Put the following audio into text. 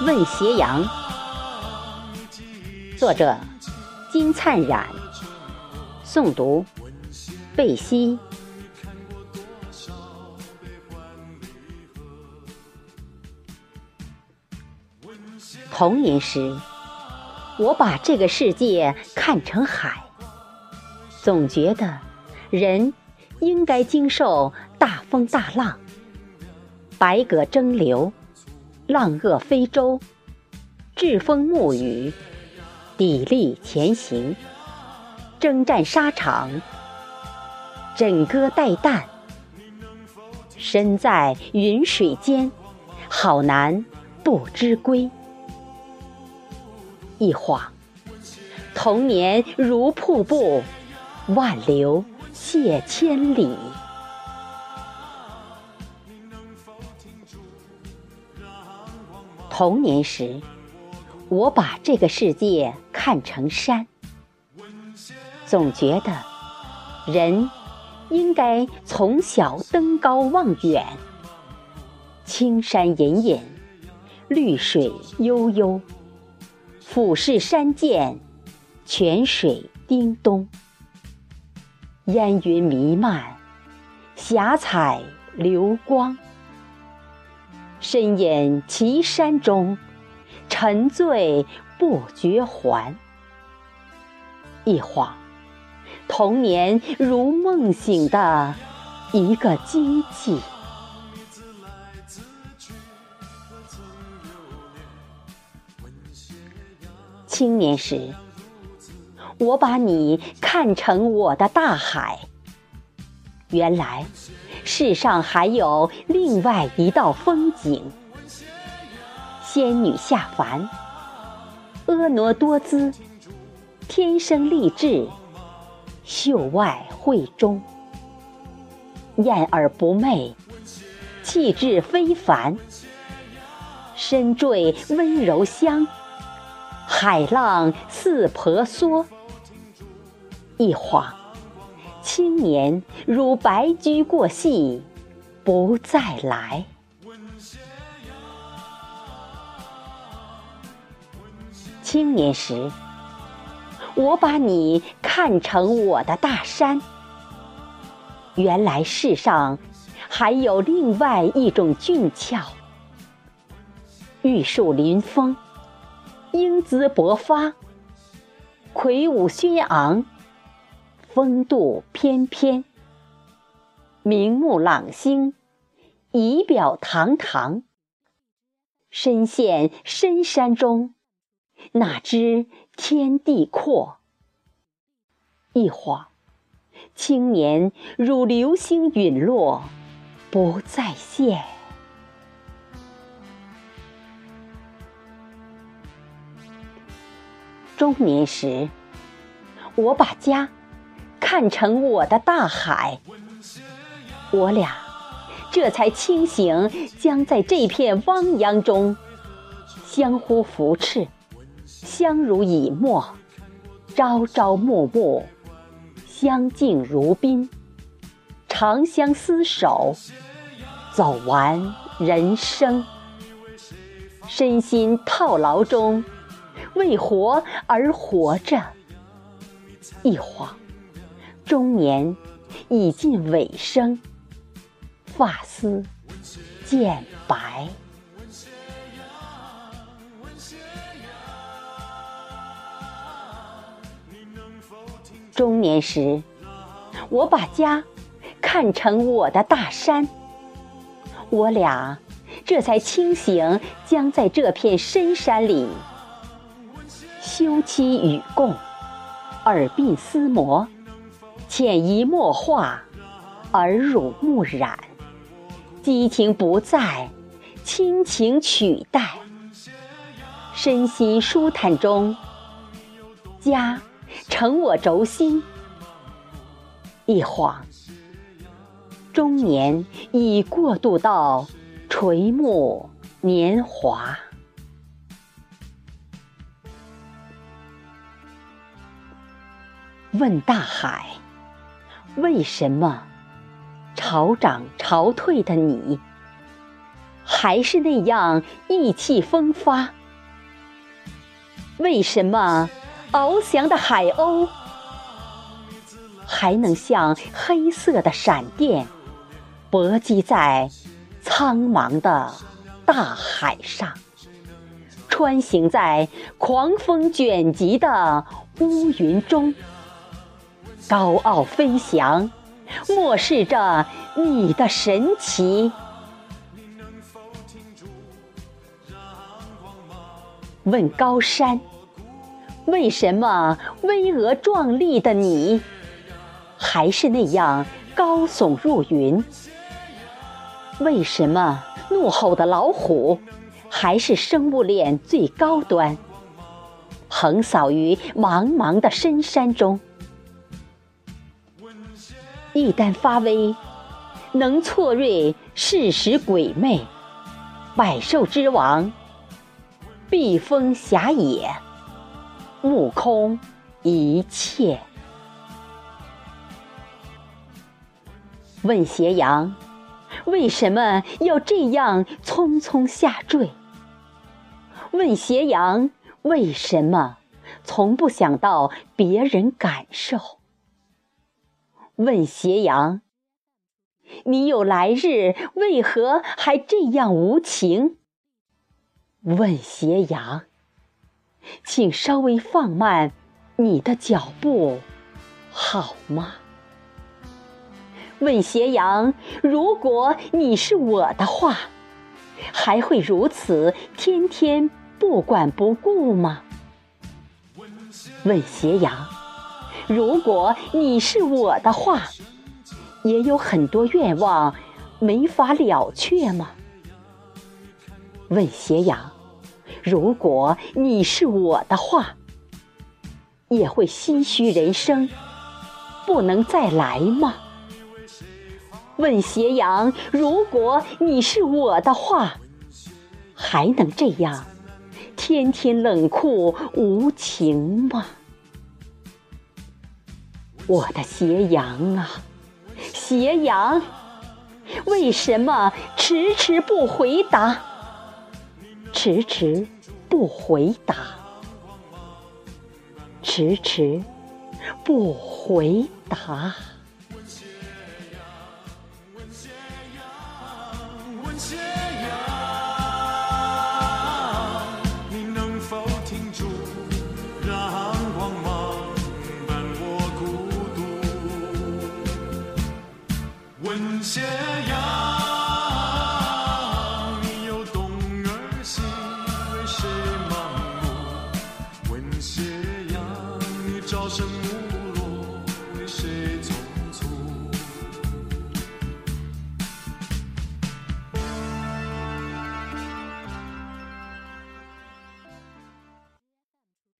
问斜阳》，作者金灿染，诵读贝西。童年时，我把这个世界看成海，总觉得人应该经受大风大浪、百舸争流、浪遏飞舟、栉风沐雨、砥砺前行、征战沙场、枕戈待旦，身在云水间，好男不知归。一晃，童年如瀑布，万流泻千里。童年时，我把这个世界看成山，总觉得人应该从小登高望远，青山隐隐，绿水悠悠。俯视山涧，泉水叮咚，烟云弥漫，霞彩流光。身隐奇山中，沉醉不觉还。一晃，童年如梦醒的一个惊悸。青年时，我把你看成我的大海。原来，世上还有另外一道风景。仙女下凡，婀娜多姿，天生丽质，秀外慧中，艳而不媚，气质非凡，身坠温柔乡。海浪似婆娑，一晃，青年如白驹过隙，不再来。青年时，我把你看成我的大山。原来世上还有另外一种俊俏，玉树临风。英姿勃发，魁梧轩昂，风度翩翩，明目朗星，仪表堂堂。身陷深山中，哪知天地阔？一晃，青年如流星陨落，不再现。中年时，我把家看成我的大海，我俩这才清醒，将在这片汪洋中相互扶持，相濡以沫，朝朝暮暮，相敬如宾，长相厮守，走完人生，身心套牢中。为活而活着，一晃，中年已近尾声，发丝渐白。中年时，我把家看成我的大山，我俩这才清醒，将在这片深山里。休戚与共，耳鬓厮磨，潜移默化，耳濡目染，激情不在，亲情取代。身心舒坦中，家成我轴心。一晃，中年已过渡到垂暮年华。问大海，为什么潮涨潮退的你，还是那样意气风发，为什么翱翔的海鸥还能像黑色的闪电，搏击在苍茫的大海上，穿行在狂风卷集的乌云中，高傲飞翔，漠视着你的神奇？问高山，为什么巍峨壮丽的你，还是那样高耸入云？为什么怒吼的老虎，还是生物链最高端，横扫于茫茫的深山中？一旦发威，能错锐世时鬼魅，百兽之王。避风狭野，目空一切。问斜阳，为什么要这样匆匆下坠？问斜阳，为什么从不想到别人感受？问斜阳，你有来日，为何还这样无情？问斜阳，请稍微放慢你的脚步，好吗？问斜阳，如果你是我的话，还会如此天天不管不顾吗？问斜阳，如果你是我的话，也有很多愿望没法了却吗？问斜阳，如果你是我的话，也会唏嘘人生不能再来吗？问斜阳，如果你是我的话，还能这样天天冷酷无情吗？我的斜阳啊，斜阳，为什么迟迟不回答？迟迟不回答，迟迟不回答。叫声